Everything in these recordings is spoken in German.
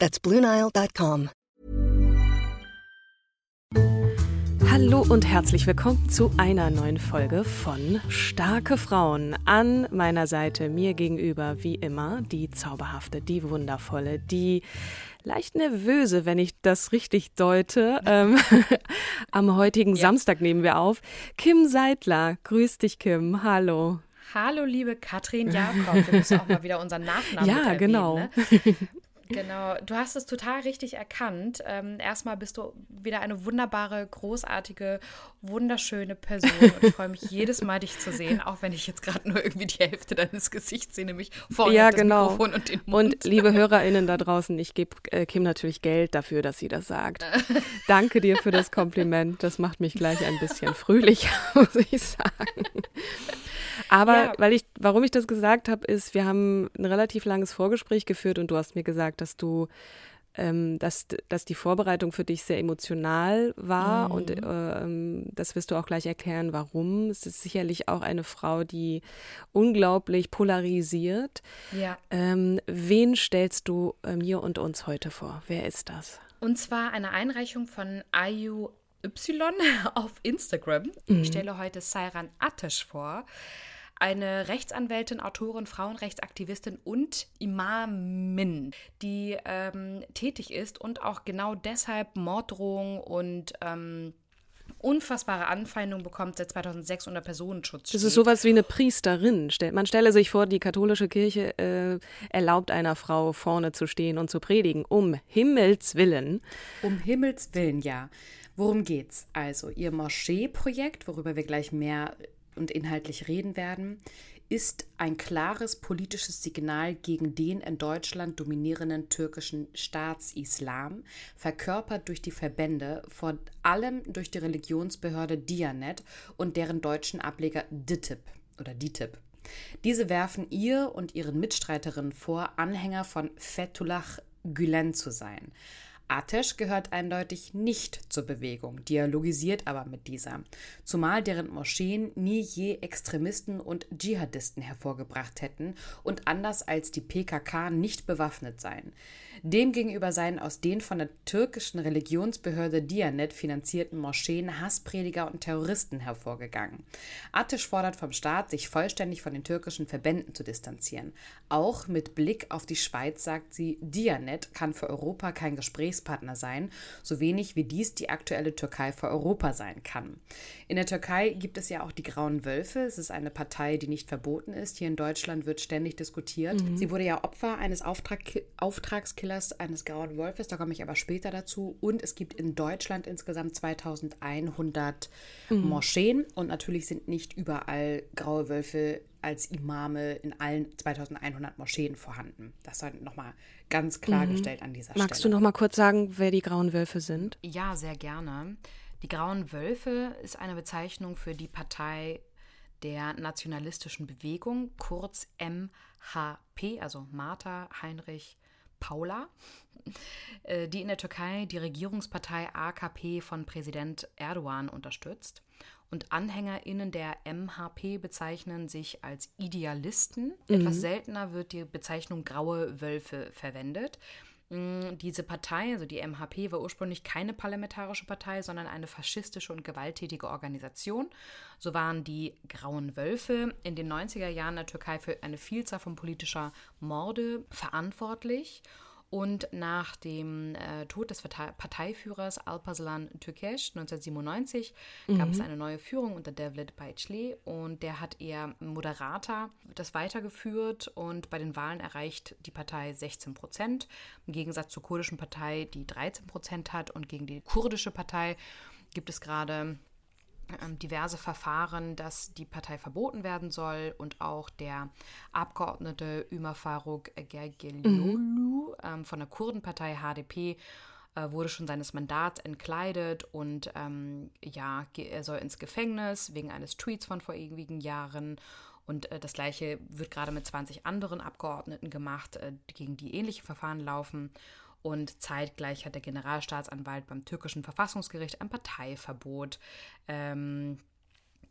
That's BlueNile.com. Hallo und herzlich willkommen zu einer neuen Folge von Starke Frauen. An meiner Seite mir gegenüber, wie immer, die zauberhafte, die wundervolle, die leicht nervöse, wenn ich das richtig deute. Ähm, am heutigen ja. Samstag nehmen wir auf. Kim Seidler. Grüß dich, Kim. Hallo. Hallo, liebe Katrin Jakob. Wir müssen auch mal wieder unseren Nachnamen Ja, erwähnen, genau. Ne? Genau, du hast es total richtig erkannt. Ähm, erstmal bist du wieder eine wunderbare, großartige, wunderschöne Person. Und ich freue mich jedes Mal, dich zu sehen, auch wenn ich jetzt gerade nur irgendwie die Hälfte deines Gesichts sehe, nämlich vorne ja, das genau. Mikrofon und den Mund. Und liebe HörerInnen da draußen, ich gebe äh, Kim natürlich Geld dafür, dass sie das sagt. Danke dir für das Kompliment. Das macht mich gleich ein bisschen fröhlicher, muss ich sagen. Aber ja. weil ich, warum ich das gesagt habe, ist, wir haben ein relativ langes Vorgespräch geführt und du hast mir gesagt, dass du ähm, dass, dass die Vorbereitung für dich sehr emotional war mhm. und äh, das wirst du auch gleich erklären, warum. Es ist sicherlich auch eine Frau, die unglaublich polarisiert. Ja. Ähm, wen stellst du äh, mir und uns heute vor? Wer ist das? Und zwar eine Einreichung von Ayu Y auf Instagram. Mhm. Ich stelle heute Sairan Atesh vor eine Rechtsanwältin, Autorin, Frauenrechtsaktivistin und Imamin, die ähm, tätig ist und auch genau deshalb Morddrohungen und ähm, unfassbare Anfeindungen bekommt seit 2006 unter Personenschutz. Das ist sowas wie eine Priesterin. Man stelle sich vor, die katholische Kirche äh, erlaubt einer Frau vorne zu stehen und zu predigen. Um Himmels Willen. Um Himmels Willen, ja. Worum geht's? Also, ihr Moschee-Projekt, worüber wir gleich mehr und inhaltlich reden werden, ist ein klares politisches Signal gegen den in Deutschland dominierenden türkischen Staatsislam, verkörpert durch die Verbände, vor allem durch die Religionsbehörde Dianet und deren deutschen Ableger DITIB oder DITIB. Diese werfen ihr und ihren Mitstreiterinnen vor, Anhänger von Fethullah Gülen zu sein. Atesh gehört eindeutig nicht zur Bewegung, dialogisiert aber mit dieser, zumal deren Moscheen nie je Extremisten und Dschihadisten hervorgebracht hätten und anders als die PKK nicht bewaffnet seien. Demgegenüber seien aus den von der türkischen Religionsbehörde Diyanet finanzierten Moscheen Hassprediger und Terroristen hervorgegangen. Atesh fordert vom Staat, sich vollständig von den türkischen Verbänden zu distanzieren. Auch mit Blick auf die Schweiz sagt sie, Diyanet kann für Europa kein Gesprächspartner sein, so wenig wie dies die aktuelle Türkei für Europa sein kann. In der Türkei gibt es ja auch die Grauen Wölfe. Es ist eine Partei, die nicht verboten ist. Hier in Deutschland wird ständig diskutiert. Mhm. Sie wurde ja Opfer eines Auftrag Auftragskillers Killers eines Grauen Wolfes, da komme ich aber später dazu. Und es gibt in Deutschland insgesamt 2100 mhm. Moscheen und natürlich sind nicht überall graue Wölfe als Imame in allen 2100 Moscheen vorhanden. Das sei nochmal ganz klargestellt mhm. an dieser Magst Stelle. Magst du nochmal kurz sagen, wer die Grauen Wölfe sind? Ja, sehr gerne. Die Grauen Wölfe ist eine Bezeichnung für die Partei der nationalistischen Bewegung, kurz MHP, also Martha Heinrich Paula, äh, die in der Türkei die Regierungspartei AKP von Präsident Erdogan unterstützt. Und AnhängerInnen der MHP bezeichnen sich als Idealisten. Mhm. Etwas seltener wird die Bezeichnung graue Wölfe verwendet. Mm, diese Partei, also die MHP, war ursprünglich keine parlamentarische Partei, sondern eine faschistische und gewalttätige Organisation. So waren die Grauen Wölfe in den 90er Jahren der Türkei für eine Vielzahl von politischer Morde verantwortlich. Und nach dem äh, Tod des Parteiführers Alparslan Türkeş 1997 mhm. gab es eine neue Führung unter Devlet Bayçli und der hat eher Moderator das weitergeführt und bei den Wahlen erreicht die Partei 16 Prozent, im Gegensatz zur kurdischen Partei, die 13 Prozent hat und gegen die kurdische Partei gibt es gerade diverse Verfahren, dass die Partei verboten werden soll und auch der Abgeordnete Ömer Faruk Gergelyolu mhm. ähm, von der Kurdenpartei HDP äh, wurde schon seines Mandats entkleidet und ähm, ja, er soll ins Gefängnis wegen eines Tweets von vor ewigen Jahren. Und äh, das gleiche wird gerade mit 20 anderen Abgeordneten gemacht, äh, gegen die ähnliche Verfahren laufen. Und zeitgleich hat der Generalstaatsanwalt beim türkischen Verfassungsgericht ein Parteiverbot ähm,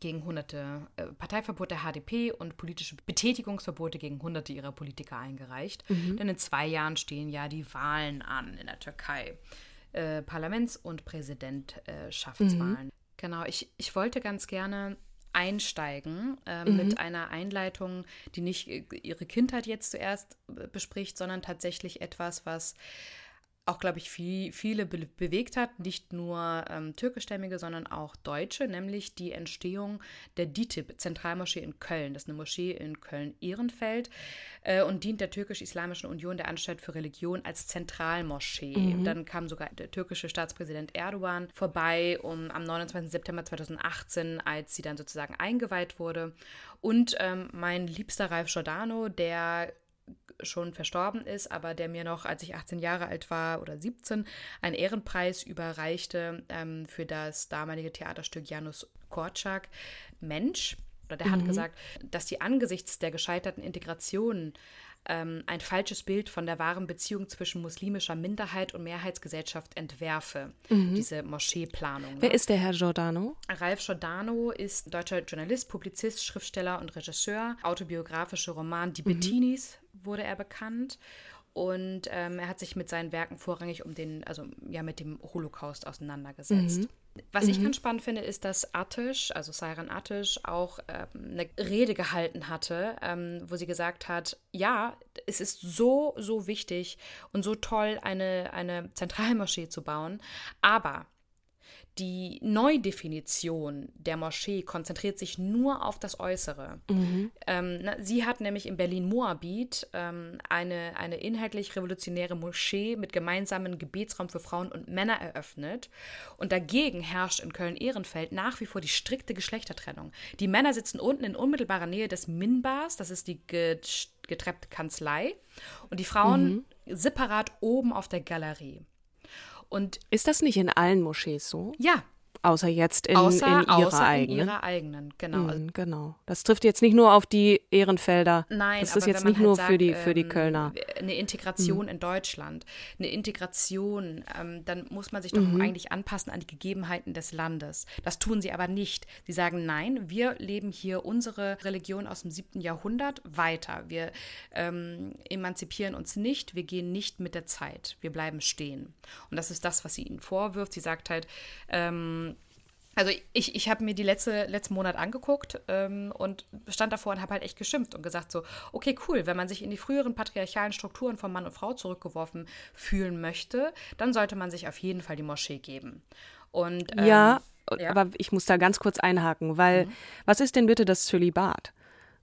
gegen hunderte äh, Parteiverbot der HDP und politische Betätigungsverbote gegen hunderte ihrer Politiker eingereicht. Mhm. Denn in zwei Jahren stehen ja die Wahlen an in der Türkei. Äh, Parlaments- und Präsidentschaftswahlen. Mhm. Genau, ich, ich wollte ganz gerne einsteigen äh, mhm. mit einer Einleitung, die nicht äh, ihre Kindheit jetzt zuerst äh, bespricht, sondern tatsächlich etwas, was auch, glaube ich, viel, viele be bewegt hat, nicht nur ähm, türkischstämmige, sondern auch Deutsche, nämlich die Entstehung der DITIB, Zentralmoschee in Köln. Das ist eine Moschee in Köln-Ehrenfeld äh, und dient der Türkisch-Islamischen Union der Anstalt für Religion als Zentralmoschee. Mhm. Dann kam sogar der türkische Staatspräsident Erdogan vorbei um, am 29. September 2018, als sie dann sozusagen eingeweiht wurde. Und ähm, mein liebster Ralf Giordano, der schon verstorben ist, aber der mir noch, als ich 18 Jahre alt war oder 17, einen Ehrenpreis überreichte ähm, für das damalige Theaterstück Janus Korczak, Mensch. Oder der mhm. hat gesagt, dass die angesichts der gescheiterten Integration ähm, ein falsches Bild von der wahren Beziehung zwischen muslimischer Minderheit und Mehrheitsgesellschaft entwerfe, mhm. diese Moscheeplanung. Wer ne? ist der Herr Giordano? Ralf Giordano ist deutscher Journalist, Publizist, Schriftsteller und Regisseur. Autobiografische Roman Die mhm. Bettinis wurde er bekannt. Und ähm, er hat sich mit seinen Werken vorrangig um den, also ja, mit dem Holocaust auseinandergesetzt. Mhm. Was mhm. ich ganz spannend finde, ist, dass Attisch, also Sayran Attisch, auch ähm, eine Rede gehalten hatte, ähm, wo sie gesagt hat, ja, es ist so, so wichtig und so toll, eine, eine Zentralmoschee zu bauen, aber die Neudefinition der Moschee konzentriert sich nur auf das Äußere. Mhm. Ähm, na, sie hat nämlich in Berlin-Moabit ähm, eine, eine inhaltlich revolutionäre Moschee mit gemeinsamen Gebetsraum für Frauen und Männer eröffnet. Und dagegen herrscht in Köln-Ehrenfeld nach wie vor die strikte Geschlechtertrennung. Die Männer sitzen unten in unmittelbarer Nähe des Minbars, das ist die getreppte Kanzlei, und die Frauen mhm. separat oben auf der Galerie. Und ist das nicht in allen Moschees so? Ja, Außer jetzt in, außer, in ihrer außer eigenen. In ihrer eigenen, genau. Mm, genau. Das trifft jetzt nicht nur auf die Ehrenfelder. Nein, das ist jetzt nicht halt nur sagt, für, die, für die ähm, Kölner. Eine Integration mm. in Deutschland, eine Integration, ähm, dann muss man sich doch mhm. eigentlich anpassen an die Gegebenheiten des Landes. Das tun sie aber nicht. Sie sagen, nein, wir leben hier unsere Religion aus dem siebten Jahrhundert weiter. Wir ähm, emanzipieren uns nicht, wir gehen nicht mit der Zeit. Wir bleiben stehen. Und das ist das, was sie ihnen vorwirft. Sie sagt halt, ähm, also ich, ich habe mir die letzte, letzten Monat angeguckt ähm, und stand davor und habe halt echt geschimpft und gesagt so, okay, cool, wenn man sich in die früheren patriarchalen Strukturen von Mann und Frau zurückgeworfen fühlen möchte, dann sollte man sich auf jeden Fall die Moschee geben. Und, ähm, ja, ja, aber ich muss da ganz kurz einhaken, weil mhm. was ist denn bitte das Zölibat?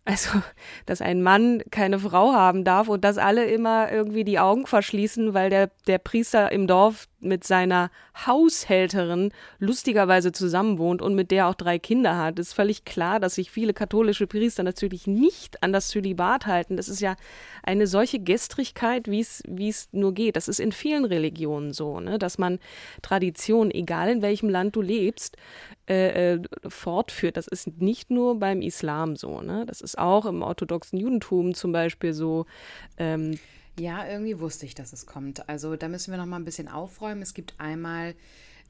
Also, dass ein Mann keine Frau haben darf und dass alle immer irgendwie die Augen verschließen, weil der, der Priester im Dorf mit seiner Haushälterin lustigerweise zusammenwohnt und mit der auch drei Kinder hat, ist völlig klar, dass sich viele katholische Priester natürlich nicht an das Zölibat halten. Das ist ja eine solche Gestrigkeit, wie es nur geht. Das ist in vielen Religionen so, ne? dass man Tradition, egal in welchem Land du lebst, äh, äh, fortführt. Das ist nicht nur beim Islam so. Ne? Das ist auch im orthodoxen Judentum zum Beispiel so. Ähm, ja, irgendwie wusste ich, dass es kommt. Also da müssen wir noch mal ein bisschen aufräumen. Es gibt einmal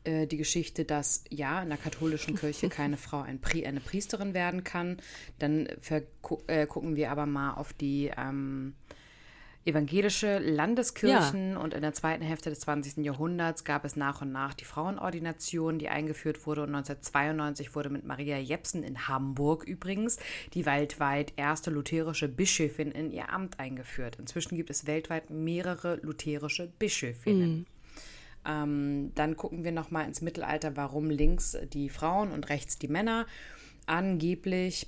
äh, die Geschichte, dass ja in der katholischen Kirche keine Frau ein Pri eine Priesterin werden kann. Dann äh, gucken wir aber mal auf die ähm, evangelische Landeskirchen ja. und in der zweiten Hälfte des 20. Jahrhunderts gab es nach und nach die Frauenordination, die eingeführt wurde und 1992 wurde mit Maria Jepsen in Hamburg übrigens die weltweit erste lutherische Bischöfin in ihr Amt eingeführt. Inzwischen gibt es weltweit mehrere lutherische Bischöfinnen. Mhm. Ähm, dann gucken wir nochmal ins Mittelalter, warum links die Frauen und rechts die Männer. Angeblich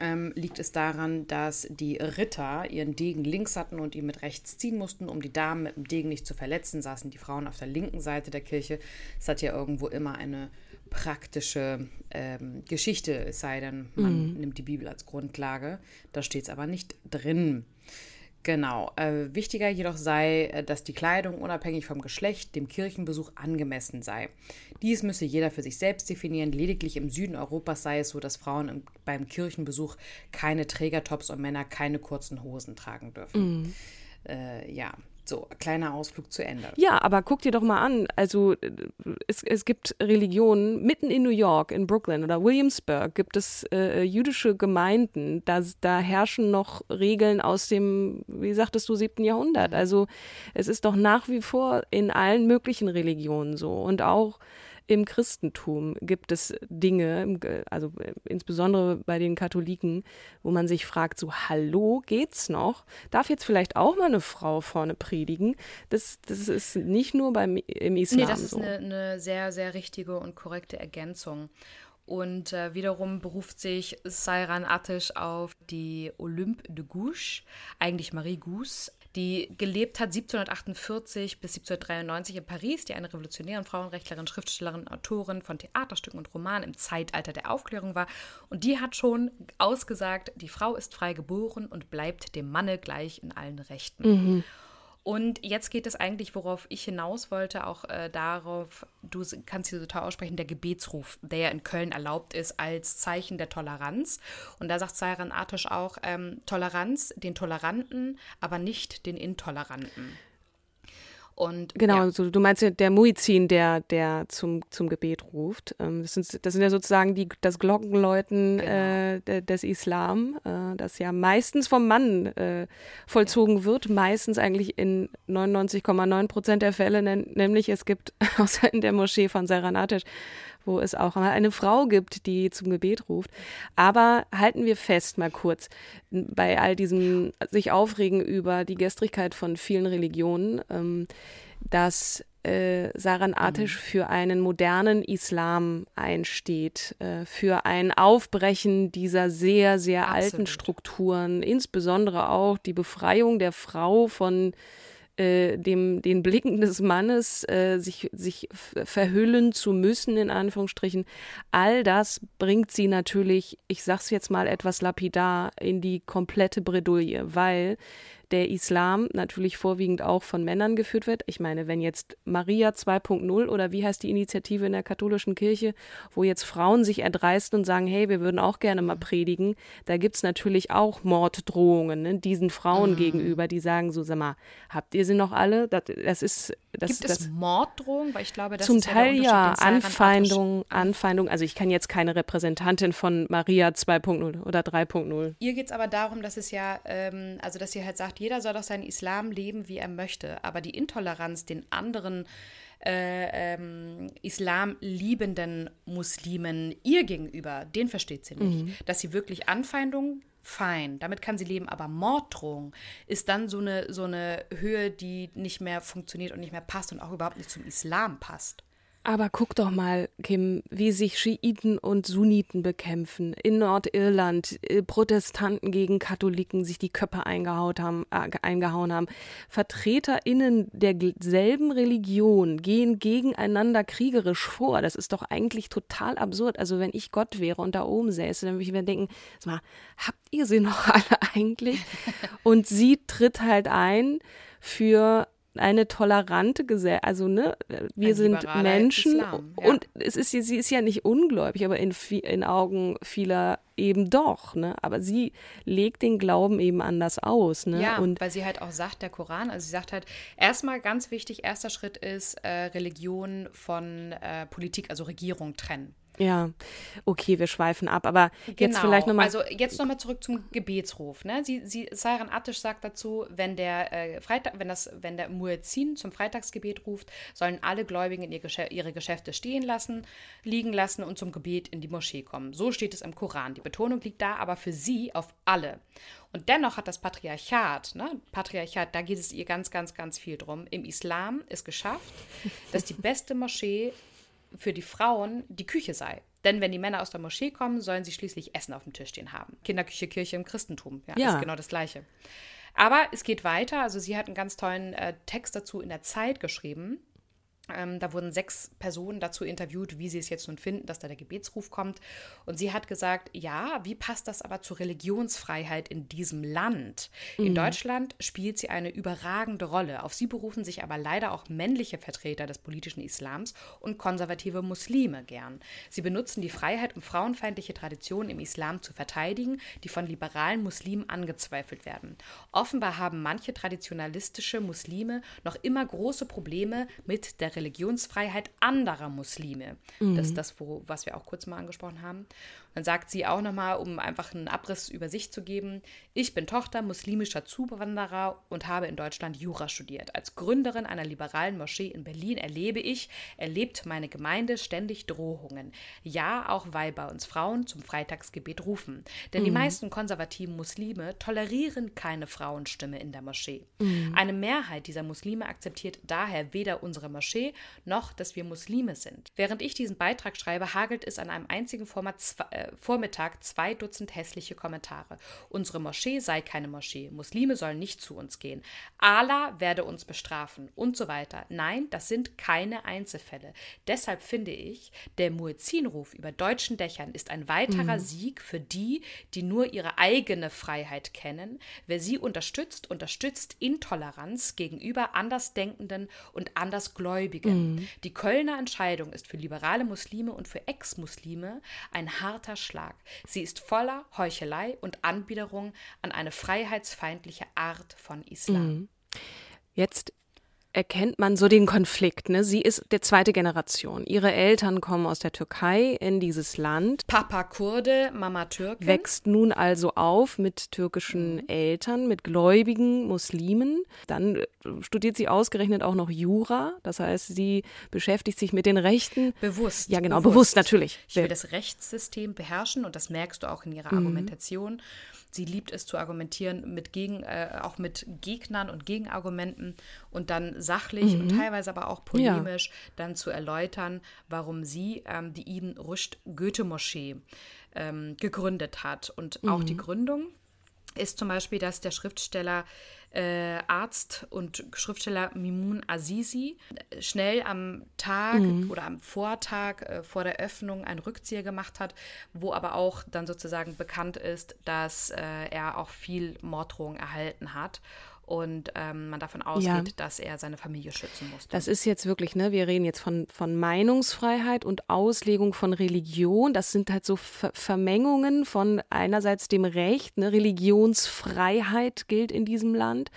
ähm, liegt es daran, dass die Ritter ihren Degen links hatten und ihn mit rechts ziehen mussten, um die Damen mit dem Degen nicht zu verletzen, saßen die Frauen auf der linken Seite der Kirche. Es hat ja irgendwo immer eine praktische ähm, Geschichte, es sei denn, man mhm. nimmt die Bibel als Grundlage. Da steht es aber nicht drin. Genau. Äh, wichtiger jedoch sei, äh, dass die Kleidung unabhängig vom Geschlecht dem Kirchenbesuch angemessen sei. Dies müsse jeder für sich selbst definieren. Lediglich im Süden Europas sei es so, dass Frauen im, beim Kirchenbesuch keine Trägertops und Männer keine kurzen Hosen tragen dürfen. Mhm. Äh, ja, so, kleiner Ausflug zu Ende. Ja, aber guck dir doch mal an. Also es, es gibt Religionen mitten in New York, in Brooklyn oder Williamsburg gibt es äh, jüdische Gemeinden. Da, da herrschen noch Regeln aus dem, wie sagtest du, siebten Jahrhundert. Mhm. Also es ist doch nach wie vor in allen möglichen Religionen so. Und auch im Christentum gibt es Dinge, also äh, insbesondere bei den Katholiken, wo man sich fragt, so hallo, geht's noch? Darf jetzt vielleicht auch mal eine Frau vorne predigen? Das, das ist nicht nur beim, im Islam nee, das ist so. eine, eine sehr, sehr richtige und korrekte Ergänzung. Und äh, wiederum beruft sich Sayran Attisch auf die Olympe de Gouges, eigentlich Marie Gousse, die gelebt hat 1748 bis 1793 in Paris, die eine revolutionäre Frauenrechtlerin, Schriftstellerin, Autorin von Theaterstücken und Romanen im Zeitalter der Aufklärung war. Und die hat schon ausgesagt, die Frau ist frei geboren und bleibt dem Manne gleich in allen Rechten. Mhm. Und jetzt geht es eigentlich, worauf ich hinaus wollte, auch äh, darauf, du kannst hier total aussprechen, der Gebetsruf, der ja in Köln erlaubt ist als Zeichen der Toleranz. Und da sagt Sayran Artisch auch, ähm, Toleranz den Toleranten, aber nicht den Intoleranten. Und, genau, ja. also du meinst ja der Muizin, der, der zum, zum Gebet ruft. Ähm, das, sind, das sind ja sozusagen die, das Glockenläuten genau. äh, des Islam, äh, das ja meistens vom Mann äh, vollzogen ja. wird, meistens eigentlich in 99,9 Prozent der Fälle, nämlich es gibt, außer in der Moschee von Saranatisch, wo es auch eine Frau gibt, die zum Gebet ruft. Aber halten wir fest mal kurz bei all diesem sich aufregen über die Gestrigkeit von vielen Religionen, ähm, dass äh, Saran Atisch mhm. für einen modernen Islam einsteht, äh, für ein Aufbrechen dieser sehr, sehr Absolut. alten Strukturen, insbesondere auch die Befreiung der Frau von äh, dem, den Blicken des Mannes, äh, sich, sich verhüllen zu müssen, in Anführungsstrichen, all das bringt sie natürlich, ich sag's jetzt mal etwas lapidar, in die komplette Bredouille, weil der Islam natürlich vorwiegend auch von Männern geführt wird. Ich meine, wenn jetzt Maria 2.0 oder wie heißt die Initiative in der katholischen Kirche, wo jetzt Frauen sich erdreisten und sagen, hey, wir würden auch gerne mal predigen, da gibt es natürlich auch Morddrohungen ne, diesen Frauen mhm. gegenüber, die sagen so, sag mal, habt ihr sie noch alle? Das, das ist das, Gibt das, es Morddrohungen? Weil ich glaube, das zum ist Teil ja, ja Anfeindung, Anfeindung. Also ich kann jetzt keine Repräsentantin von Maria 2.0 oder 3.0. Ihr geht es aber darum, dass es ja, ähm, also dass ihr halt sagt, jeder soll doch seinen Islam leben, wie er möchte. Aber die Intoleranz den anderen äh, ähm, Islam liebenden Muslimen ihr gegenüber, den versteht sie nicht. Mhm. Dass sie wirklich Anfeindungen fein, damit kann sie leben, aber Morddrohung ist dann so eine, so eine Höhe, die nicht mehr funktioniert und nicht mehr passt und auch überhaupt nicht zum Islam passt. Aber guck doch mal, Kim, wie sich Schiiten und Sunniten bekämpfen. In Nordirland äh, Protestanten gegen Katholiken sich die Köpfe eingehaut haben, äh, eingehauen haben. VertreterInnen derselben Religion gehen gegeneinander kriegerisch vor. Das ist doch eigentlich total absurd. Also wenn ich Gott wäre und da oben säße, dann würde ich mir denken, mal, habt ihr sie noch alle eigentlich? Und sie tritt halt ein für eine tolerante Gesellschaft, also ne, wir Ein sind Menschen Islam, ja. und es ist sie ist ja nicht ungläubig, aber in, in Augen vieler eben doch, ne? Aber sie legt den Glauben eben anders aus, ne? Ja, und weil sie halt auch sagt, der Koran, also sie sagt halt, erstmal ganz wichtig, erster Schritt ist äh, Religion von äh, Politik, also Regierung trennen. Ja, okay, wir schweifen ab, aber Genau. jetzt vielleicht nochmal. Also jetzt nochmal zurück zum Gebetsruf. Ne? Sie, sie, Sairan Attisch sagt dazu, wenn der äh, Freitag, wenn das, wenn der Muezzin zum Freitagsgebet ruft, sollen alle Gläubigen in ihr Geschä ihre Geschäfte stehen lassen, liegen lassen und zum Gebet in die Moschee kommen. So steht es im Koran. Die Betonung liegt da aber für sie auf alle. Und dennoch hat das Patriarchat, ne, Patriarchat, da geht es ihr ganz, ganz, ganz viel drum. Im Islam ist geschafft, dass die beste Moschee für die Frauen die Küche sei. Denn wenn die Männer aus der Moschee kommen, sollen sie schließlich Essen auf dem Tisch stehen haben. Kinderküche, Kirche im Christentum. Ja, Ja. ist genau das Gleiche. Aber es geht weiter. Also sie hat einen ganz tollen äh, Text dazu in der Zeit geschrieben. Ähm, da wurden sechs Personen dazu interviewt, wie sie es jetzt nun finden, dass da der Gebetsruf kommt. Und sie hat gesagt, ja, wie passt das aber zur Religionsfreiheit in diesem Land? In Deutschland spielt sie eine überragende Rolle. Auf sie berufen sich aber leider auch männliche Vertreter des politischen Islams und konservative Muslime gern. Sie benutzen die Freiheit, um frauenfeindliche Traditionen im Islam zu verteidigen, die von liberalen Muslimen angezweifelt werden. Offenbar haben manche traditionalistische Muslime noch immer große Probleme mit der Religionsfreiheit anderer Muslime. Das ist das, wo, was wir auch kurz mal angesprochen haben. Dann sagt sie auch nochmal, um einfach einen Abriss über sich zu geben, ich bin Tochter muslimischer Zuwanderer und habe in Deutschland Jura studiert. Als Gründerin einer liberalen Moschee in Berlin erlebe ich, erlebt meine Gemeinde ständig Drohungen. Ja, auch weil bei uns Frauen zum Freitagsgebet rufen. Denn die meisten konservativen Muslime tolerieren keine Frauenstimme in der Moschee. Eine Mehrheit dieser Muslime akzeptiert daher weder unsere Moschee noch, dass wir Muslime sind. Während ich diesen Beitrag schreibe, hagelt es an einem einzigen Format zwei, äh, Vormittag zwei Dutzend hässliche Kommentare. Unsere Moschee sei keine Moschee. Muslime sollen nicht zu uns gehen. Allah werde uns bestrafen und so weiter. Nein, das sind keine Einzelfälle. Deshalb finde ich, der Muezzinruf über deutschen Dächern ist ein weiterer Sieg für die, die nur ihre eigene Freiheit kennen. Wer sie unterstützt, unterstützt Intoleranz gegenüber Andersdenkenden und Andersgläubigen. Die Kölner Entscheidung ist für liberale Muslime und für Ex-Muslime ein harter Schlag. Sie ist voller Heuchelei und Anbiederung an eine freiheitsfeindliche Art von Islam. Jetzt erkennt man so den Konflikt. Ne? Sie ist der zweite Generation. Ihre Eltern kommen aus der Türkei in dieses Land, Papa Kurde, Mama Türkin. wächst nun also auf mit türkischen Eltern, mit gläubigen Muslimen. Dann äh, studiert sie ausgerechnet auch noch Jura. Das heißt, sie beschäftigt sich mit den Rechten. Bewusst. Ja, genau, bewusst, natürlich. Ich will das Rechtssystem beherrschen und das merkst du auch in ihrer Argumentation. Sie liebt es zu argumentieren mit gegen, äh, auch mit Gegnern und Gegenargumenten und dann sachlich und teilweise aber auch polemisch dann zu erläutern, warum sie ähm, die Ibn Rushd Goethe-Moschee ähm, gegründet hat. Und auch die Gründung ist zum Beispiel, dass der Schriftsteller, äh, Arzt und Schriftsteller Mimun Azizi schnell am Tag oder am Vortag äh, vor der Öffnung einen Rückzieher gemacht hat, wo aber auch dann sozusagen bekannt ist, dass äh, er auch viel Morddrohungen erhalten hat und ähm, man davon ausgeht, Ja. dass er seine Familie schützen musste. Das ist jetzt wirklich, ne, wir reden jetzt von, von Meinungsfreiheit und Auslegung von Religion. Das sind halt so Ver Vermengungen von einerseits dem Recht, ne, Religionsfreiheit gilt in diesem Land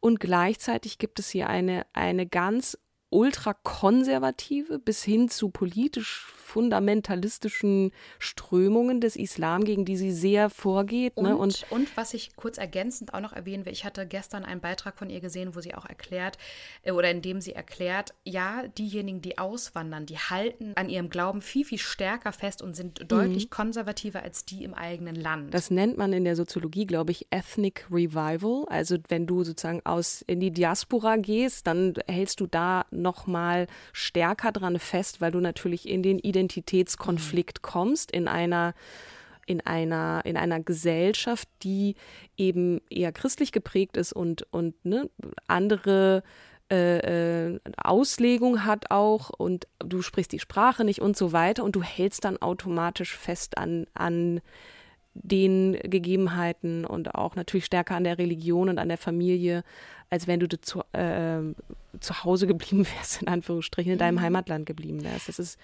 und gleichzeitig gibt es hier eine, eine ganz ultrakonservative bis hin zu politisch fundamentalistischen Strömungen des Islam, gegen die sie sehr vorgeht. Und, ne, und und was ich kurz ergänzend auch noch erwähnen will, ich hatte gestern einen Beitrag von ihr gesehen, wo sie auch erklärt, äh, oder in dem sie erklärt, ja, diejenigen, die auswandern, die halten an ihrem Glauben viel, viel stärker fest und sind deutlich konservativer als die im eigenen Land. Das nennt man in der Soziologie, glaube ich, Ethnic Revival. Also wenn du sozusagen aus in die Diaspora gehst, dann hältst du da noch mal stärker dran fest, weil du natürlich in den Identitätskonflikt kommst in einer in einer in einer Gesellschaft, die eben eher christlich geprägt ist und und ne, andere äh, äh, Auslegung hat auch und du sprichst die Sprache nicht und so weiter und du hältst dann automatisch fest an an den Gegebenheiten und auch natürlich stärker an der Religion und an der Familie, als wenn du zu, äh, zu Hause geblieben wärst, in Anführungsstrichen, in deinem Heimatland geblieben wärst. Das ist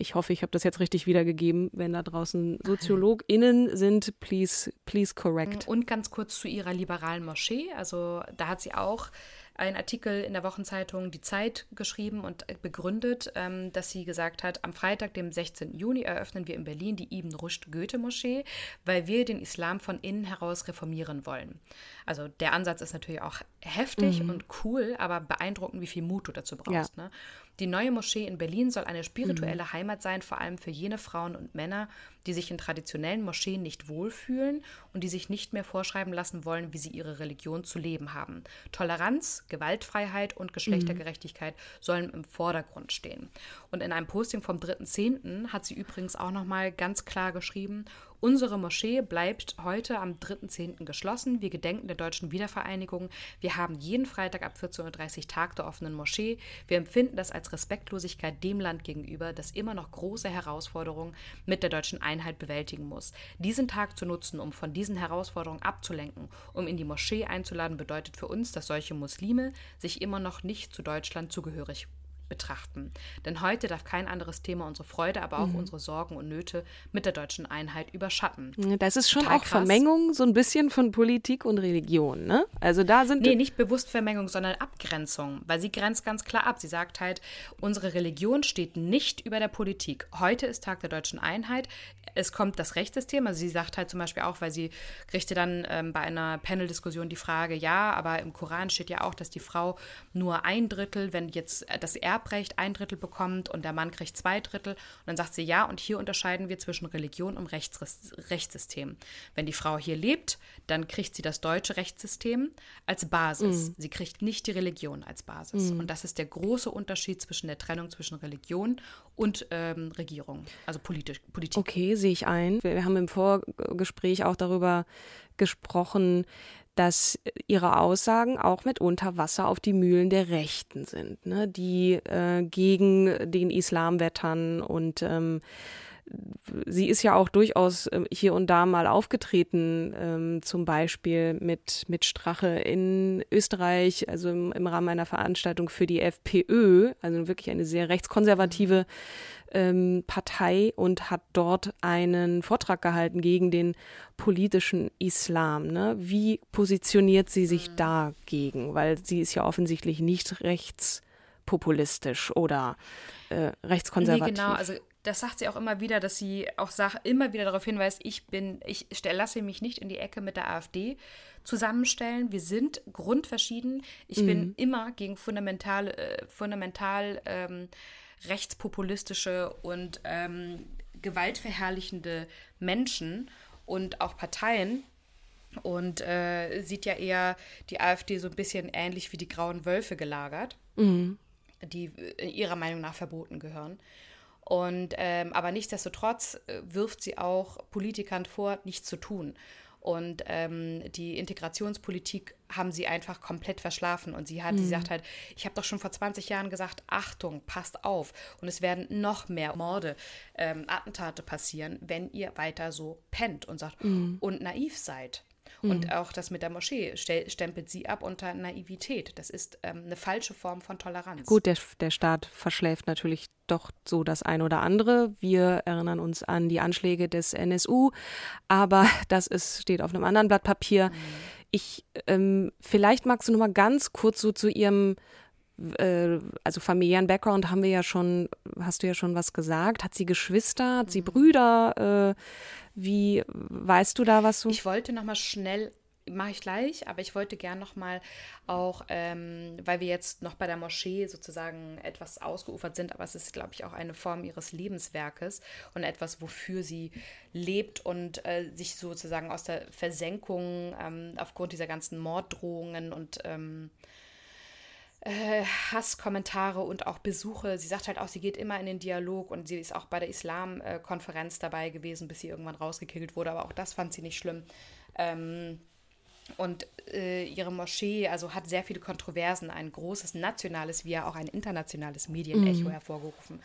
Ich hoffe, ich habe das jetzt richtig wiedergegeben. Wenn da draußen SoziologInnen sind, please, please correct. Und ganz kurz zu ihrer liberalen Moschee. Also da hat sie auch einen Artikel in der Wochenzeitung Die Zeit geschrieben und begründet, ähm, dass sie gesagt hat, am Freitag, dem 16. Juni, eröffnen wir in Berlin die Ibn Rushd Goethe Moschee, weil wir den Islam von innen heraus reformieren wollen. Also der Ansatz ist natürlich auch heftig mhm. und cool, aber beeindruckend, wie viel Mut du dazu brauchst. Ja. Ne? Die neue Moschee in Berlin soll eine spirituelle mhm. Heimat sein, vor allem für jene Frauen und Männer, die sich in traditionellen Moscheen nicht wohlfühlen und die sich nicht mehr vorschreiben lassen wollen, wie sie ihre Religion zu leben haben. Toleranz, Gewaltfreiheit und Geschlechtergerechtigkeit mhm. sollen im Vordergrund stehen. Und in einem Posting vom 3.10. hat sie übrigens auch nochmal ganz klar geschrieben, Unsere Moschee bleibt heute am 3.10. geschlossen. Wir gedenken der deutschen Wiedervereinigung. Wir haben jeden Freitag ab 14.30 Uhr Tag der offenen Moschee. Wir empfinden das als Respektlosigkeit dem Land gegenüber, das immer noch große Herausforderungen mit der deutschen Einheit bewältigen muss. Diesen Tag zu nutzen, um von diesen Herausforderungen abzulenken, um in die Moschee einzuladen, bedeutet für uns, dass solche Muslime sich immer noch nicht zu Deutschland zugehörig betrachten. Denn heute darf kein anderes Thema unsere Freude, aber auch mhm. unsere Sorgen und Nöte mit der deutschen Einheit überschatten. Das ist schon Total auch krass. Vermengung so ein bisschen von Politik und Religion, ne? Also da sind Nee, nicht bewusst Vermengung, sondern Abgrenzung, weil sie grenzt ganz klar ab. Sie sagt halt, unsere Religion steht nicht über der Politik. Heute ist Tag der deutschen Einheit. Es kommt das Rechtssystem, also sie sagt halt zum Beispiel auch, weil sie kriegte dann ähm, bei einer Panel-Diskussion die Frage, ja, aber im Koran steht ja auch, dass die Frau nur ein Drittel, wenn jetzt das Erbe Erbrecht ein Drittel bekommt und der Mann kriegt zwei Drittel. Und dann sagt sie, ja, und hier unterscheiden wir zwischen Religion und Rechts Rechtssystem. Wenn die Frau hier lebt, dann kriegt sie das deutsche Rechtssystem als Basis. Mhm. Sie kriegt nicht die Religion als Basis. Mhm. Und das ist der große Unterschied zwischen der Trennung zwischen Religion und ähm, Regierung, also politisch, Politik. Okay, sehe ich ein. Wir haben im Vorgespräch auch darüber gesprochen, dass ihre Aussagen auch mit Wasser auf die Mühlen der Rechten sind, ne, die äh, gegen den Islam wettern und ähm, sie ist ja auch durchaus äh, hier und da mal aufgetreten, ähm, zum Beispiel mit, mit Strache in Österreich, also im, im Rahmen einer Veranstaltung für die FPÖ, also wirklich eine sehr rechtskonservative ähm, Partei und hat dort einen Vortrag gehalten gegen den politischen Islam. Ne? Wie positioniert sie sich mhm. dagegen? Weil sie ist ja offensichtlich nicht rechtspopulistisch oder äh, rechtskonservativ. Nee, genau, also das sagt sie auch immer wieder, dass sie auch sag, immer wieder darauf hinweist, ich bin, ich lasse mich nicht in die Ecke mit der AfD zusammenstellen. Wir sind grundverschieden. Ich mhm. bin immer gegen fundamental, äh, fundamental ähm, rechtspopulistische und ähm, gewaltverherrlichende Menschen und auch Parteien und äh, sieht ja eher die AfD so ein bisschen ähnlich wie die grauen Wölfe gelagert, mhm. die äh, ihrer Meinung nach verboten gehören. Und ähm, aber nichtsdestotrotz äh, wirft sie auch Politikern vor, nichts zu tun. Und ähm, die Integrationspolitik haben sie einfach komplett verschlafen. Und sie hat, mhm. sie sagt halt, ich habe doch schon vor 20 Jahren gesagt, Achtung, passt auf. Und es werden noch mehr Morde, ähm, Attentate passieren, wenn ihr weiter so pennt und sagt mhm. und naiv seid. Und mhm. auch das mit der Moschee stempelt sie ab unter Naivität. Das ist ähm, eine falsche Form von Toleranz. Gut, der, der Staat verschläft natürlich doch so das ein oder andere. Wir erinnern uns an die Anschläge des NSU, aber das ist, steht auf einem anderen Blatt Papier. Mhm. Ich, ähm, vielleicht magst du noch mal ganz kurz so zu ihrem äh, also familiären Background haben wir ja schon, hast du ja schon was gesagt. Hat sie Geschwister, hat sie mhm. Brüder? Äh, wie weißt du da was so? Ich wollte noch mal schnell mache ich gleich, aber ich wollte gern noch mal auch, ähm, weil wir jetzt noch bei der Moschee sozusagen etwas ausgeufert sind, aber es ist, glaube ich, auch eine Form ihres Lebenswerkes und etwas, wofür sie lebt und äh, sich sozusagen aus der Versenkung ähm, aufgrund dieser ganzen Morddrohungen und ähm, äh, Hasskommentare und auch Besuche. Sie sagt halt auch, sie geht immer in den Dialog und sie ist auch bei der Islam-Konferenz dabei gewesen, bis sie irgendwann rausgekickelt wurde, aber auch das fand sie nicht schlimm. Ähm, und äh, ihre Moschee also hat sehr viele Kontroversen, ein großes nationales wie auch ein internationales Medienecho mhm. hervorgerufen.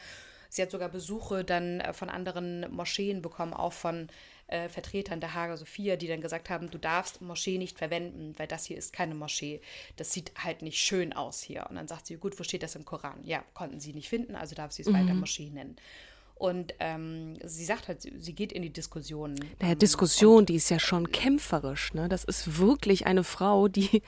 Sie hat sogar Besuche dann äh, von anderen Moscheen bekommen, auch von äh, Vertretern der Hager Sophia, die dann gesagt haben, du darfst Moschee nicht verwenden, weil das hier ist keine Moschee. Das sieht halt nicht schön aus hier. Und dann sagt sie, gut, wo steht das im Koran? Ja, konnten sie nicht finden, also darf sie es mhm. weiter Moschee nennen. Und ähm, sie sagt halt, sie geht in die Diskussion. Naja, Diskussion, die ist ja schon kämpferisch. Ne? Das ist wirklich eine Frau, die,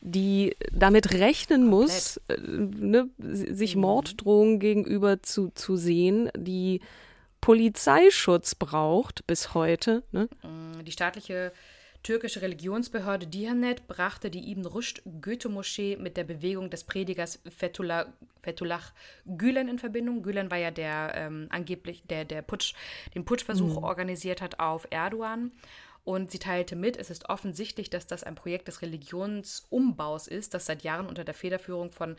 die damit rechnen muss, äh, ne, sich mhm. Morddrohungen gegenüber zu, zu sehen, die Polizeischutz braucht bis heute. Ne? Die staatliche türkische Religionsbehörde Diyanet brachte die Ibn Rushd Goethe-Moschee mit der Bewegung des Predigers Fethullah, Fethullah Gülen in Verbindung. Gülen war ja der ähm, angeblich, der, der Putsch, den Putschversuch mhm. organisiert hat auf Erdogan. Und sie teilte mit, es ist offensichtlich, dass das ein Projekt des Religionsumbaus ist, das seit Jahren unter der Federführung von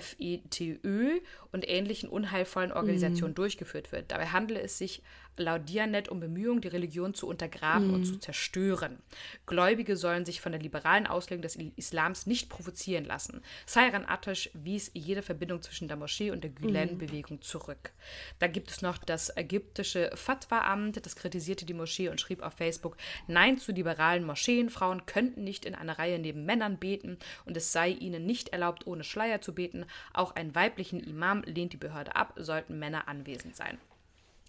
FETÖ und ähnlichen unheilvollen Organisationen mhm. durchgeführt wird. Dabei handele es sich laut Dianet um Bemühungen, die Religion zu untergraben mhm. und zu zerstören. Gläubige sollen sich von der liberalen Auslegung des Islams nicht provozieren lassen. Sayran Atesh wies jede Verbindung zwischen der Moschee und der Gülen-Bewegung zurück. Da gibt es noch das ägyptische Fatwa-Amt, das kritisierte die Moschee und schrieb auf Facebook, Nein zu liberalen Moscheen, Frauen könnten nicht in einer Reihe neben Männern beten und es sei ihnen nicht erlaubt, ohne Schleier zu beten. Auch einen weiblichen Imam lehnt die Behörde ab, sollten Männer anwesend sein.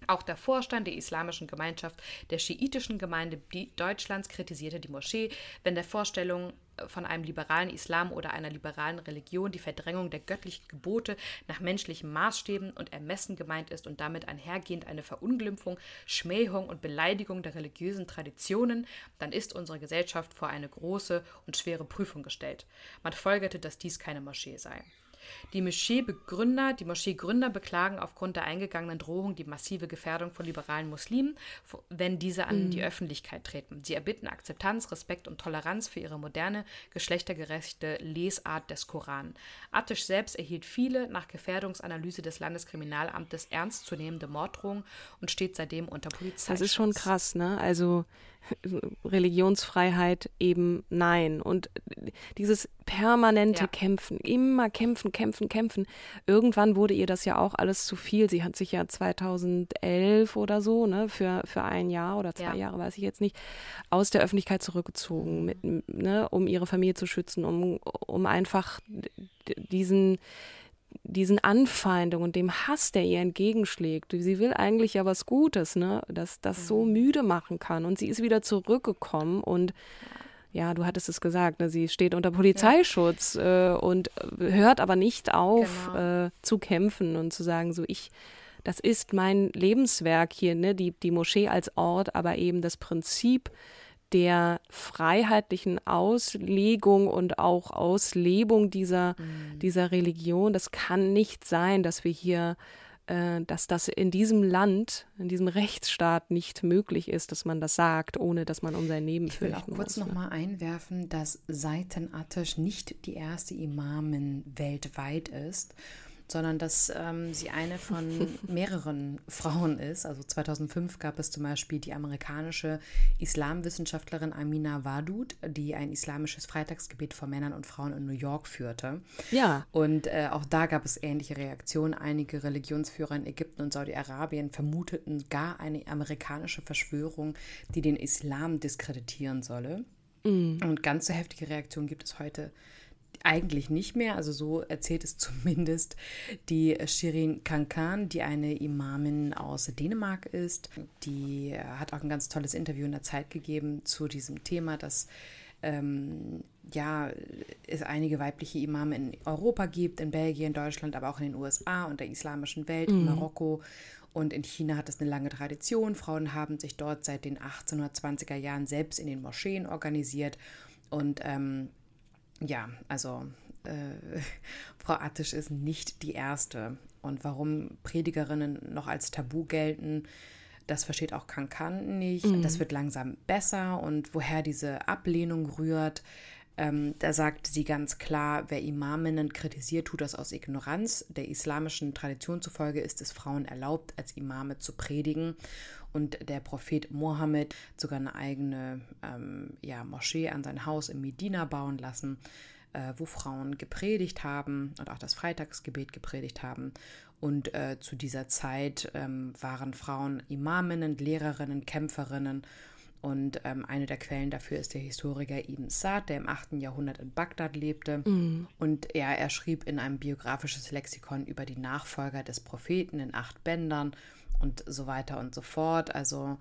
Auch der Vorstand der Islamischen Gemeinschaft der schiitischen Gemeinde Deutschlands kritisierte die Moschee, wenn der Vorstellung von einem liberalen Islam oder einer liberalen Religion die Verdrängung der göttlichen Gebote nach menschlichen Maßstäben und Ermessen gemeint ist und damit einhergehend eine Verunglimpfung, Schmähung und Beleidigung der religiösen Traditionen, dann ist unsere Gesellschaft vor eine große und schwere Prüfung gestellt. Man folgerte, dass dies keine Moschee sei. Die Moscheebegründer, die Moscheegründer beklagen aufgrund der eingegangenen Drohung die massive Gefährdung von liberalen Muslimen, wenn diese an mhm. die Öffentlichkeit treten. Sie erbitten Akzeptanz, Respekt und Toleranz für ihre moderne, geschlechtergerechte Lesart des Koran. Attisch selbst erhielt viele nach Gefährdungsanalyse des Landeskriminalamtes ernstzunehmende Morddrohungen und steht seitdem unter Polizei. Das ist schon krass, ne? Also Religionsfreiheit eben nein. Und dieses permanente ja. Kämpfen, immer kämpfen, kämpfen, kämpfen. Irgendwann wurde ihr das ja auch alles zu viel. Sie hat sich ja 2011 oder so, ne, für, für ein Jahr oder zwei ja. Jahre, weiß ich jetzt nicht, aus der Öffentlichkeit zurückgezogen, mit, ne, um ihre Familie zu schützen, um, um einfach diesen diesen Anfeindungen und dem Hass, der ihr entgegenschlägt. Sie will eigentlich ja was Gutes, ne? dass das so mhm. müde machen kann. Und sie ist wieder zurückgekommen und ja, du hattest es gesagt, ne? sie steht unter Polizeischutz ja. äh, und hört aber nicht auf genau. äh, zu kämpfen und zu sagen, so ich, das ist mein Lebenswerk hier, ne? die, die Moschee als Ort, aber eben das Prinzip, der freiheitlichen Auslegung und auch Auslebung dieser, mhm. dieser Religion. Das kann nicht sein, dass wir hier, äh, dass das in diesem Land, in diesem Rechtsstaat nicht möglich ist, dass man das sagt, ohne dass man um sein Leben Ich will auch kurz muss, nochmal ne? einwerfen, dass Seiten Attisch nicht die erste Imamin weltweit ist sondern dass ähm, sie eine von mehreren Frauen ist. Also 2005 gab es zum Beispiel die amerikanische Islamwissenschaftlerin Amina Wadud, die ein islamisches Freitagsgebet vor Männern und Frauen in New York führte. Ja. Und äh, auch da gab es ähnliche Reaktionen. Einige Religionsführer in Ägypten und Saudi-Arabien vermuteten gar eine amerikanische Verschwörung, die den Islam diskreditieren solle. Mm. Und ganz so heftige Reaktionen gibt es heute eigentlich nicht mehr, also so erzählt es zumindest die Shirin Kankan, die eine Imamin aus Dänemark ist. Die hat auch ein ganz tolles Interview in der Zeit gegeben zu diesem Thema, dass ähm, ja, es einige weibliche Imame in Europa gibt, in Belgien, Deutschland, aber auch in den USA und der islamischen Welt, mhm. in Marokko. Und in China hat es eine lange Tradition. Frauen haben sich dort seit den 1820er Jahren selbst in den Moscheen organisiert und ähm, ja, also äh, Frau Attisch ist nicht die erste. Und warum Predigerinnen noch als Tabu gelten, das versteht auch Kankan nicht. Mhm. Das wird langsam besser. Und woher diese Ablehnung rührt, ähm, da sagt sie ganz klar, wer Imaminnen kritisiert, tut das aus Ignoranz. Der islamischen Tradition zufolge ist es Frauen erlaubt, als Imame zu predigen. Und der Prophet Mohammed sogar eine eigene ähm, ja, Moschee an sein Haus in Medina bauen lassen, äh, wo Frauen gepredigt haben und auch das Freitagsgebet gepredigt haben. Und äh, zu dieser Zeit ähm, waren Frauen Imaminnen, Lehrerinnen, Kämpferinnen und ähm, eine der Quellen dafür ist der Historiker Ibn Sa'd, der im 8. Jahrhundert in Bagdad lebte. Mm. Und er, er schrieb in einem biografisches Lexikon über die Nachfolger des Propheten in acht Bändern und so weiter und so fort. Also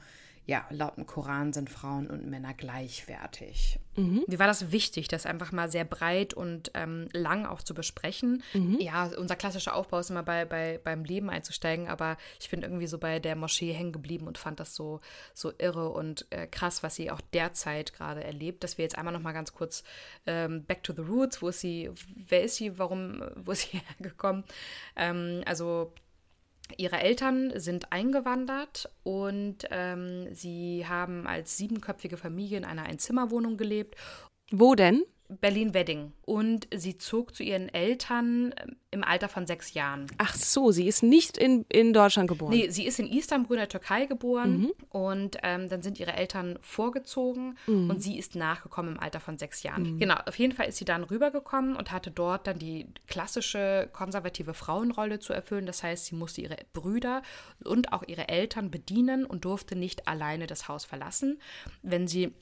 ja, laut dem Koran sind Frauen und Männer gleichwertig. Mhm. Mir war das wichtig, das einfach mal sehr breit und ähm, lang auch zu besprechen. Mhm. Ja, unser klassischer Aufbau ist immer bei, bei, beim Leben einzusteigen, aber ich bin irgendwie so bei der Moschee hängen geblieben und fand das so, so irre und äh, krass, was sie auch derzeit gerade erlebt. Dass wir jetzt einmal noch mal ganz kurz ähm, back to the roots, wo ist sie, wer ist sie, warum, wo ist sie hergekommen? Ähm, also Ihre Eltern sind eingewandert und ähm, sie haben als siebenköpfige Familie in einer Einzimmerwohnung gelebt. Wo denn? Berlin-Wedding. Und sie zog zu ihren Eltern ähm, im Alter von sechs Jahren. Ach so, sie ist nicht in, in Deutschland geboren. Nee, sie ist in Istanbul in der Türkei geboren. Mhm. Und ähm, dann sind ihre Eltern vorgezogen mhm. und sie ist nachgekommen im Alter von sechs Jahren. Mhm. Genau, auf jeden Fall ist sie dann rübergekommen und hatte dort dann die klassische konservative Frauenrolle zu erfüllen. Das heißt, sie musste ihre Brüder und auch ihre Eltern bedienen und durfte nicht alleine das Haus verlassen. Wenn sie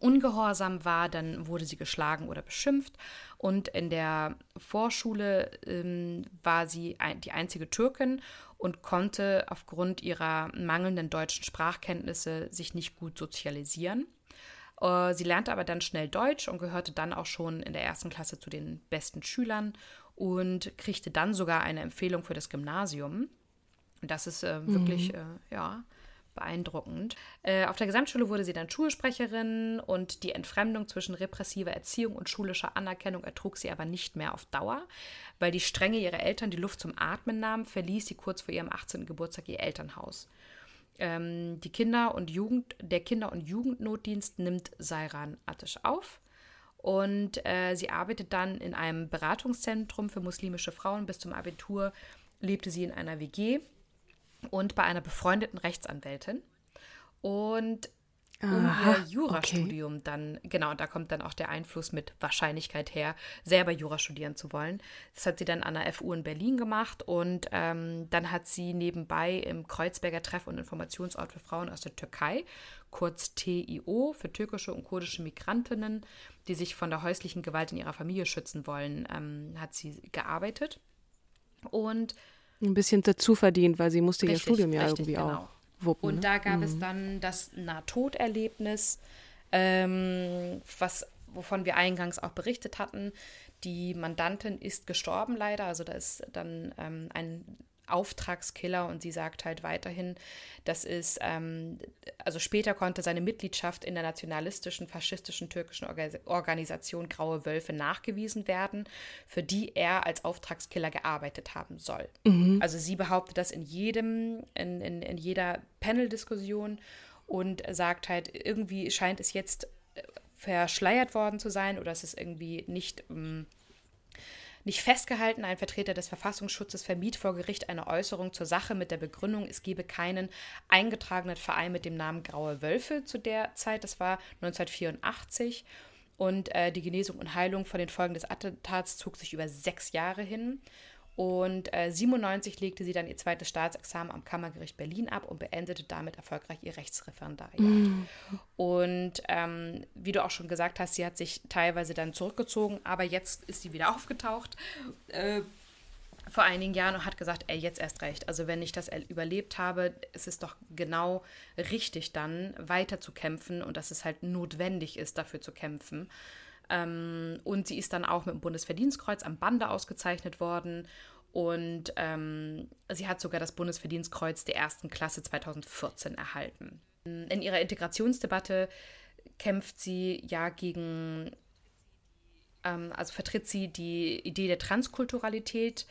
ungehorsam war, dann wurde sie geschlagen oder beschimpft. Und in der Vorschule ähm, war sie ein, die einzige Türkin und konnte aufgrund ihrer mangelnden deutschen Sprachkenntnisse sich nicht gut sozialisieren. Äh, sie lernte aber dann schnell Deutsch und gehörte dann auch schon in der ersten Klasse zu den besten Schülern und kriegte dann sogar eine Empfehlung für das Gymnasium. Das ist äh, wirklich, mhm. äh, ja, beeindruckend. Äh, auf der Gesamtschule wurde sie dann Schulsprecherin und die Entfremdung zwischen repressiver Erziehung und schulischer Anerkennung ertrug sie aber nicht mehr auf Dauer. Weil die Strenge ihrer Eltern die Luft zum Atmen nahm, verließ sie kurz vor ihrem 18. Geburtstag ihr Elternhaus. Ähm, die Kinder- und Jugend, der Kinder- und Jugendnotdienst nimmt Sairan Attisch auf. Und äh, sie arbeitet dann in einem Beratungszentrum für muslimische Frauen. Bis zum Abitur lebte sie in einer WG und bei einer befreundeten Rechtsanwältin. Und um Aha, ihr Jurastudium okay. dann, genau, da kommt dann auch der Einfluss mit Wahrscheinlichkeit her, selber Jura studieren zu wollen. Das hat sie dann an der FU in Berlin gemacht und ähm, dann hat sie nebenbei im Kreuzberger Treff- und Informationsort für Frauen aus der Türkei, kurz TIO, für türkische und kurdische Migrantinnen, die sich von der häuslichen Gewalt in ihrer Familie schützen wollen, ähm, hat sie gearbeitet. Und ein bisschen dazu verdient, weil sie musste richtig, ihr Studium ja richtig, irgendwie genau. auch wuppen. Und ne? da gab mhm. es dann das Nahtoderlebnis, ähm, was, wovon wir eingangs auch berichtet hatten. Die Mandantin ist gestorben leider, also da ist dann ähm, ein Auftragskiller und sie sagt halt weiterhin, das ist, ähm, also später konnte seine Mitgliedschaft in der nationalistischen, faschistischen türkischen Organisation Graue Wölfe nachgewiesen werden, für die er als Auftragskiller gearbeitet haben soll. Mhm. Also sie behauptet das in jedem, in, in, in jeder Panel-Diskussion und sagt halt, irgendwie scheint es jetzt äh, verschleiert worden zu sein oder es ist irgendwie nicht. Ähm, nicht festgehalten, ein Vertreter des Verfassungsschutzes vermied vor Gericht eine Äußerung zur Sache mit der Begründung, es gebe keinen eingetragenen Verein mit dem Namen Graue Wölfe zu der Zeit, das war 1984. Und äh, die Genesung und Heilung von den Folgen des Attentats zog sich über sechs Jahre hin. Und äh, 97 legte sie dann ihr zweites Staatsexamen am Kammergericht Berlin ab und beendete damit erfolgreich ihr Rechtsreferendariat. Mhm. Und ähm, wie du auch schon gesagt hast, sie hat sich teilweise dann zurückgezogen, aber jetzt ist sie wieder aufgetaucht. Äh, vor einigen Jahren und hat gesagt, ey, jetzt erst recht. Also wenn ich das überlebt habe, ist es doch genau richtig dann weiter zu kämpfen und dass es halt notwendig ist, dafür zu kämpfen. Ähm, und sie ist dann auch mit dem Bundesverdienstkreuz am Bande ausgezeichnet worden. Und ähm, sie hat sogar das Bundesverdienstkreuz der ersten Klasse 2014 erhalten. In ihrer Integrationsdebatte kämpft sie ja gegen, ähm, also vertritt sie die Idee der Transkulturalität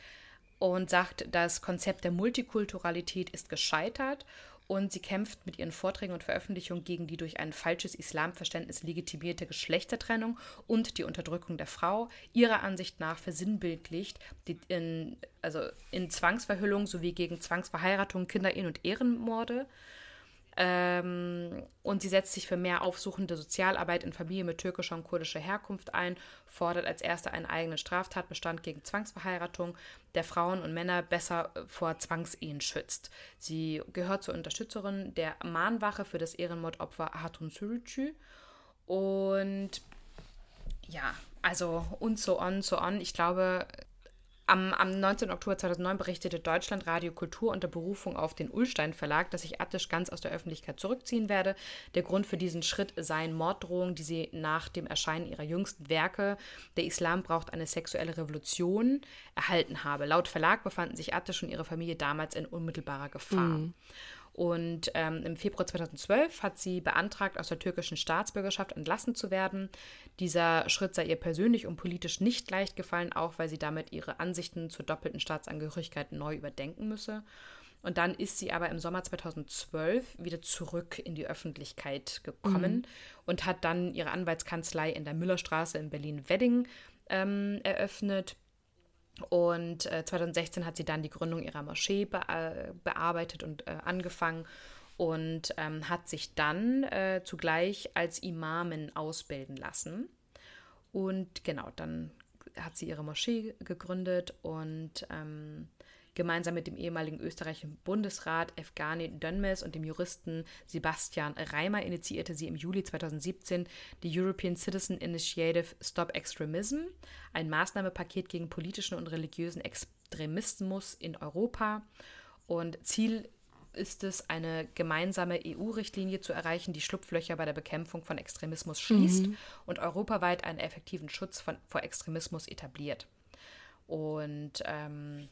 und sagt, das Konzept der Multikulturalität ist gescheitert und sie kämpft mit ihren Vorträgen und Veröffentlichungen gegen die durch ein falsches Islamverständnis legitimierte Geschlechtertrennung und die Unterdrückung der Frau, ihrer Ansicht nach versinnbildlicht die in, also in Zwangsverhüllung sowie gegen Zwangsverheiratung, Kinderehen und Ehrenmorde ähm, und sie setzt sich für mehr aufsuchende Sozialarbeit in Familien mit türkischer und kurdischer Herkunft ein, fordert als erste einen eigenen Straftatbestand gegen Zwangsverheiratung, der Frauen und Männer besser äh, vor Zwangsehen schützt. Sie gehört zur Unterstützerin der Mahnwache für das Ehrenmordopfer Hatun Sürücü. Und ja, also und so on, so on. Ich glaube, am, am 19. Oktober 2009 berichtete Deutschland Radio Kultur unter Berufung auf den Ullstein Verlag, dass sich Attisch ganz aus der Öffentlichkeit zurückziehen werde. Der Grund für diesen Schritt seien Morddrohungen, die sie nach dem Erscheinen ihrer jüngsten Werke Der Islam braucht eine sexuelle Revolution erhalten habe. Laut Verlag befanden sich Attisch und ihre Familie damals in unmittelbarer Gefahr. Mhm. Und ähm, im Februar 2012 hat sie beantragt, aus der türkischen Staatsbürgerschaft entlassen zu werden. Dieser Schritt sei ihr persönlich und politisch nicht leicht gefallen, auch weil sie damit ihre Ansichten zur doppelten Staatsangehörigkeit neu überdenken müsse. Und dann ist sie aber im Sommer 2012 wieder zurück in die Öffentlichkeit gekommen mhm. und hat dann ihre Anwaltskanzlei in der Müllerstraße in Berlin-Wedding ähm, eröffnet und äh, 2016 hat sie dann die Gründung ihrer Moschee be bearbeitet und äh, angefangen und ähm, hat sich dann äh, zugleich als Imamin ausbilden lassen. Und genau, dann hat sie ihre Moschee gegründet und ähm, Gemeinsam mit dem ehemaligen österreichischen Bundesrat Evgani Dönmes und dem Juristen Sebastian Reimer initiierte sie im Juli 2017 die European Citizen Initiative Stop Extremism, ein Maßnahmepaket gegen politischen und religiösen Extremismus in Europa. Und Ziel ist es, eine gemeinsame EU-Richtlinie zu erreichen, die Schlupflöcher bei der Bekämpfung von Extremismus schließt mhm. und europaweit einen effektiven Schutz von, vor Extremismus etabliert. Und ähm,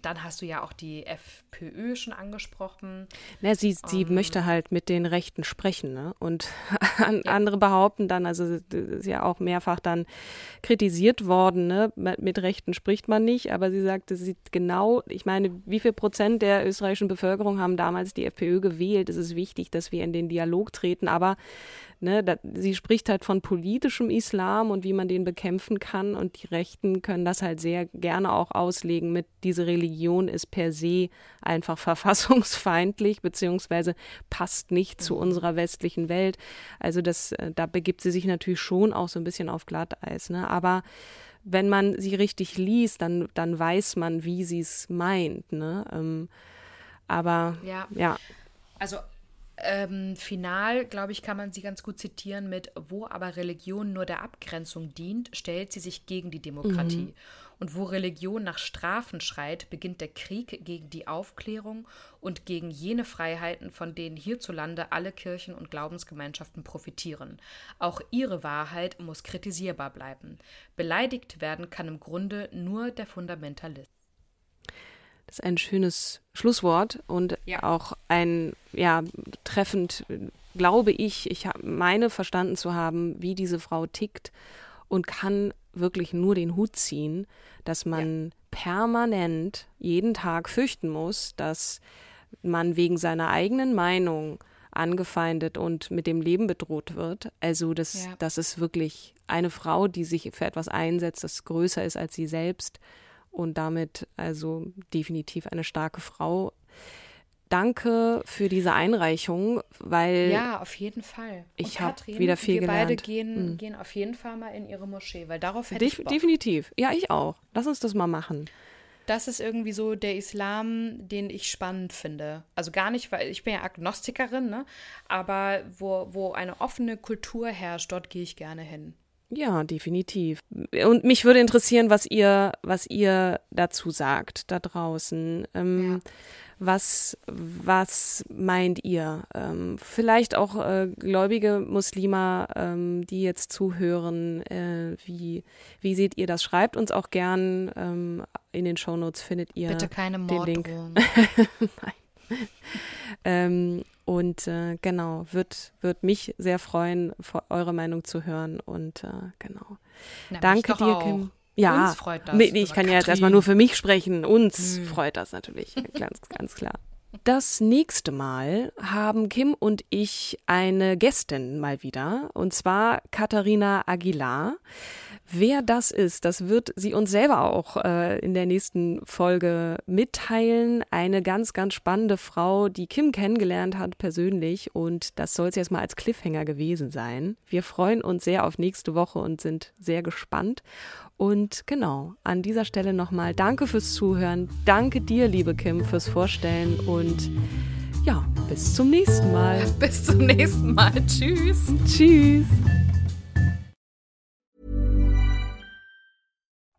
dann hast du ja auch die FPÖ schon angesprochen. Na, sie, sie um, möchte halt mit den Rechten sprechen. Ne? Und an, ja. andere behaupten dann, also ist ja auch mehrfach dann kritisiert worden, ne? mit Rechten spricht man nicht, aber sie sagt, sie genau, ich meine, wie viel Prozent der österreichischen Bevölkerung haben damals die FPÖ gewählt? Es ist wichtig, dass wir in den Dialog treten, aber Ne, da, sie spricht halt von politischem Islam und wie man den bekämpfen kann und die Rechten können das halt sehr gerne auch auslegen mit, diese Religion ist per se einfach verfassungsfeindlich beziehungsweise passt nicht zu mhm. unserer westlichen Welt. Also das, äh, da begibt sie sich natürlich schon auch so ein bisschen auf Glatteis. Ne? Aber wenn man sie richtig liest, dann, dann weiß man, wie sie es meint. Ne? Ähm, aber ja. ja. Also ähm, final, glaube ich, kann man sie ganz gut zitieren mit, wo aber Religion nur der Abgrenzung dient, stellt sie sich gegen die Demokratie. Mhm. Und wo Religion nach Strafen schreit, beginnt der Krieg gegen die Aufklärung und gegen jene Freiheiten, von denen hierzulande alle Kirchen und Glaubensgemeinschaften profitieren. Auch ihre Wahrheit muss kritisierbar bleiben. Beleidigt werden kann im Grunde nur der Fundamentalist. Das ist ein schönes Schlusswort und ja. auch ein, ja, treffend, glaube ich, ich meine verstanden zu haben, wie diese Frau tickt und kann wirklich nur den Hut ziehen, dass man ja. permanent jeden Tag fürchten muss, dass man wegen seiner eigenen Meinung angefeindet und mit dem Leben bedroht wird. Also das, ja. das ist wirklich eine Frau, die sich für etwas einsetzt, das größer ist als sie selbst und damit also definitiv eine starke Frau. Danke für diese Einreichung, weil ja auf jeden Fall. ich habe wieder viel wir gelernt. Wir beide gehen, mhm. gehen auf jeden Fall mal in ihre Moschee, weil darauf hätte Def ich Bock. Definitiv, ja ich auch. Lass uns das mal machen. Das ist irgendwie so der Islam, den ich spannend finde. Also gar nicht, weil ich bin ja Agnostikerin, ne? aber wo, wo eine offene Kultur herrscht, dort gehe ich gerne hin. Ja, definitiv. Und mich würde interessieren, was ihr, was ihr dazu sagt da draußen. Ähm, ja. Was, was meint ihr? Ähm, vielleicht auch äh, gläubige Muslime, ähm, die jetzt zuhören. Äh, wie, wie seht ihr das? Schreibt uns auch gern. Ähm, in den Shownotes findet ihr Bitte keine den Link. Nein. ähm, und äh, genau, wird, wird mich sehr freuen, eure Meinung zu hören. Und äh, genau. Na, Danke dir, auch. Kim. Ja, uns freut das. Nee, ich kann ja jetzt erstmal nur für mich sprechen. Uns hm. freut das natürlich, ganz, ganz klar. Das nächste Mal haben Kim und ich eine Gästin mal wieder, und zwar Katharina Aguilar. Wer das ist, das wird sie uns selber auch äh, in der nächsten Folge mitteilen. Eine ganz, ganz spannende Frau, die Kim kennengelernt hat persönlich und das soll es jetzt mal als Cliffhanger gewesen sein. Wir freuen uns sehr auf nächste Woche und sind sehr gespannt. Und genau, an dieser Stelle nochmal danke fürs Zuhören. Danke dir, liebe Kim, fürs Vorstellen und ja, bis zum nächsten Mal. Bis zum nächsten Mal. Tschüss. Tschüss.